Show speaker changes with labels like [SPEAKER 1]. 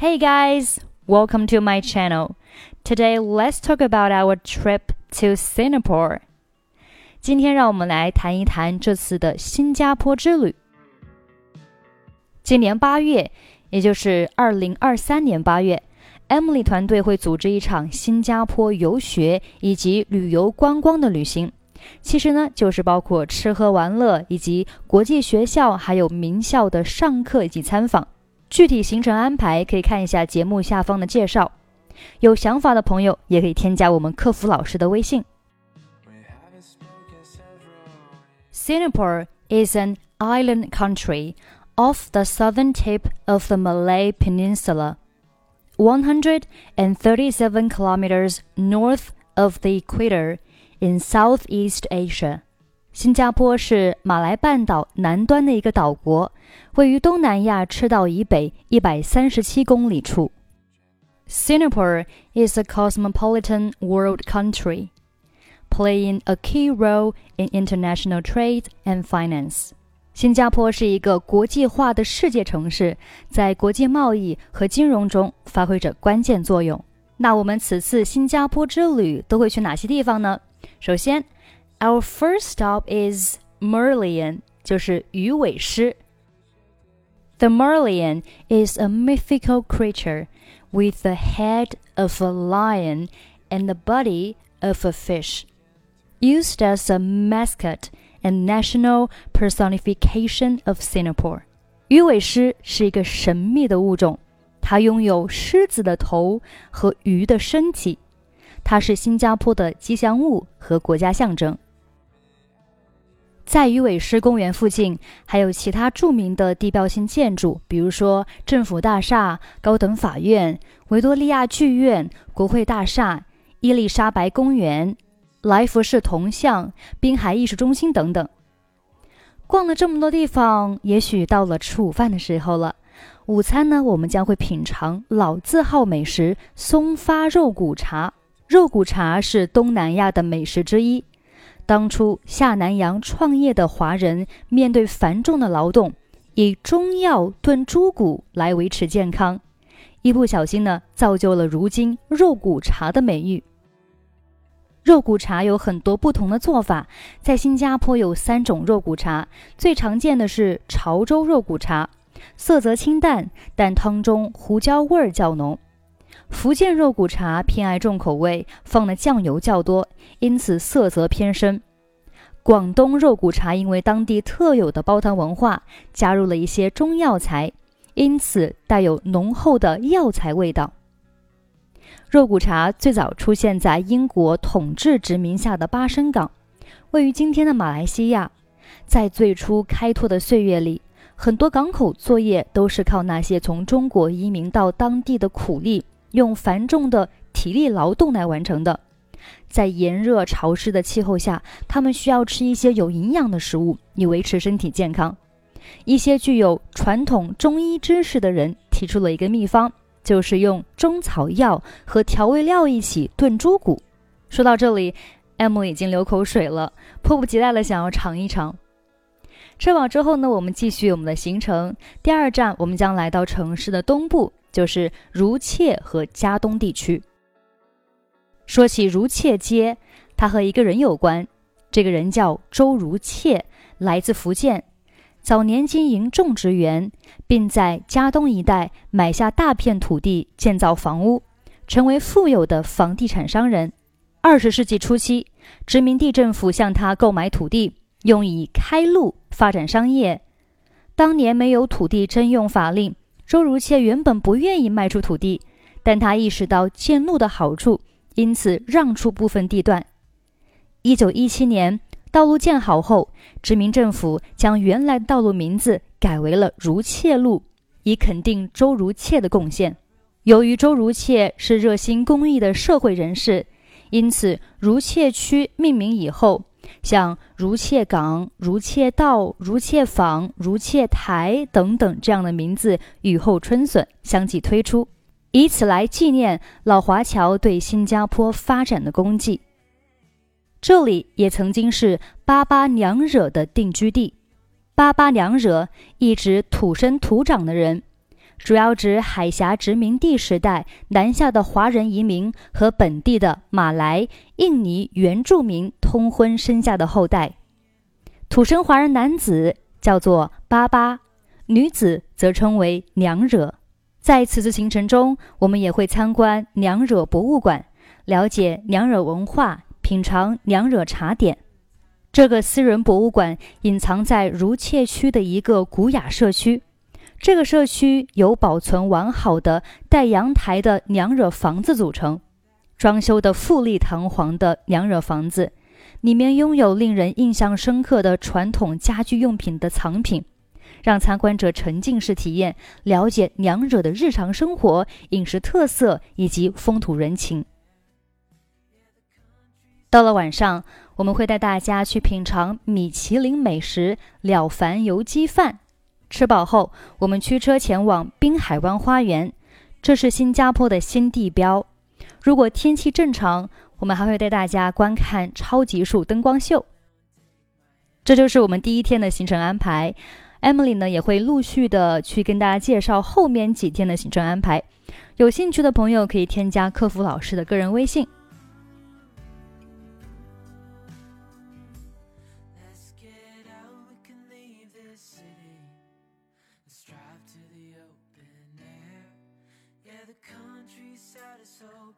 [SPEAKER 1] Hey guys, welcome to my channel. Today let's talk about our trip to Singapore. 今天让我们来谈一谈这次的新加坡之旅。今年八月，也就是二零二三年八月，Emily 团队会组织一场新加坡游学以及旅游观光的旅行。其实呢，就是包括吃喝玩乐以及国际学校还有名校的上课以及参访。具体行程安排可以看一下节目下方的介绍。有想法的朋友也可以添加我们客服老师的微信。Singapore is an island country off the southern tip of the Malay Peninsula, 137 kilometers north of the equator in Southeast Asia. 新加坡是马来半岛南端的一个岛国，位于东南亚赤道以北一百三十七公里处。Singapore is a cosmopolitan world country, playing a key role in international trade and finance. 新加坡是一个国际化的世界城市，在国际贸易和金融中发挥着关键作用。那我们此次新加坡之旅都会去哪些地方呢？首先 ，our first stop is Merlion，就是鱼尾狮。The Merlion is a mythical creature with the head of a lion and the body of a fish, used as a mascot and national personification of Singapore. 鱼尾狮是一个神秘的物种，它拥有狮子的头和鱼的身体，它是新加坡的吉祥物和国家象征。 在鱼尾狮公园附近，还有其他著名的地标性建筑，比如说政府大厦、高等法院、维多利亚剧院、国会大厦、伊丽莎白公园、来福士铜像、滨海艺术中心等等。逛了这么多地方，也许到了吃午饭的时候了。午餐呢，我们将会品尝老字号美食松发肉骨茶。肉骨茶是东南亚的美食之一。当初下南洋创业的华人，面对繁重的劳动，以中药炖猪骨来维持健康，一不小心呢，造就了如今肉骨茶的美誉。肉骨茶有很多不同的做法，在新加坡有三种肉骨茶，最常见的是潮州肉骨茶，色泽清淡，但汤中胡椒味儿较浓。福建肉骨茶偏爱重口味，放的酱油较多，因此色泽偏深。广东肉骨茶因为当地特有的煲汤文化，加入了一些中药材，因此带有浓厚的药材味道。肉骨茶最早出现在英国统治殖民下的巴生港，位于今天的马来西亚。在最初开拓的岁月里，很多港口作业都是靠那些从中国移民到当地的苦力。用繁重的体力劳动来完成的，在炎热潮湿的气候下，他们需要吃一些有营养的食物，以维持身体健康。一些具有传统中医知识的人提出了一个秘方，就是用中草药和调味料一起炖猪骨。说到这里，M 已经流口水了，迫不及待的想要尝一尝。吃饱之后呢，我们继续我们的行程。第二站，我们将来到城市的东部。就是如切和加东地区。说起如切街，它和一个人有关，这个人叫周如切，来自福建，早年经营种植园，并在加东一带买下大片土地建造房屋，成为富有的房地产商人。二十世纪初期，殖民地政府向他购买土地，用以开路发展商业。当年没有土地征用法令。周如切原本不愿意卖出土地，但他意识到建路的好处，因此让出部分地段。一九一七年，道路建好后，殖民政府将原来的道路名字改为了如切路，以肯定周如切的贡献。由于周如切是热心公益的社会人士，因此如切区命名以后。像如切港、如切道、如切坊、如切台等等这样的名字雨后春笋相继推出，以此来纪念老华侨对新加坡发展的功绩。这里也曾经是巴巴娘惹的定居地。巴巴娘惹一直土生土长的人，主要指海峡殖民地时代南下的华人移民和本地的马来、印尼原住民通婚生下的后代。土生华人男子叫做巴巴，女子则称为娘惹。在此次行程中，我们也会参观娘惹博物馆，了解娘惹文化，品尝娘惹茶点。这个私人博物馆隐藏在如切区的一个古雅社区。这个社区由保存完好的带阳台的娘惹房子组成，装修的富丽堂皇的娘惹房子，里面拥有令人印象深刻的传统家居用品的藏品，让参观者沉浸式体验，了解娘惹的日常生活、饮食特色以及风土人情。到了晚上，我们会带大家去品尝米其林美食了凡油鸡饭。吃饱后，我们驱车前往滨海湾花园，这是新加坡的新地标。如果天气正常，我们还会带大家观看超级树灯光秀。这就是我们第一天的行程安排。Emily 呢也会陆续的去跟大家介绍后面几天的行程安排。有兴趣的朋友可以添加客服老师的个人微信。
[SPEAKER 2] so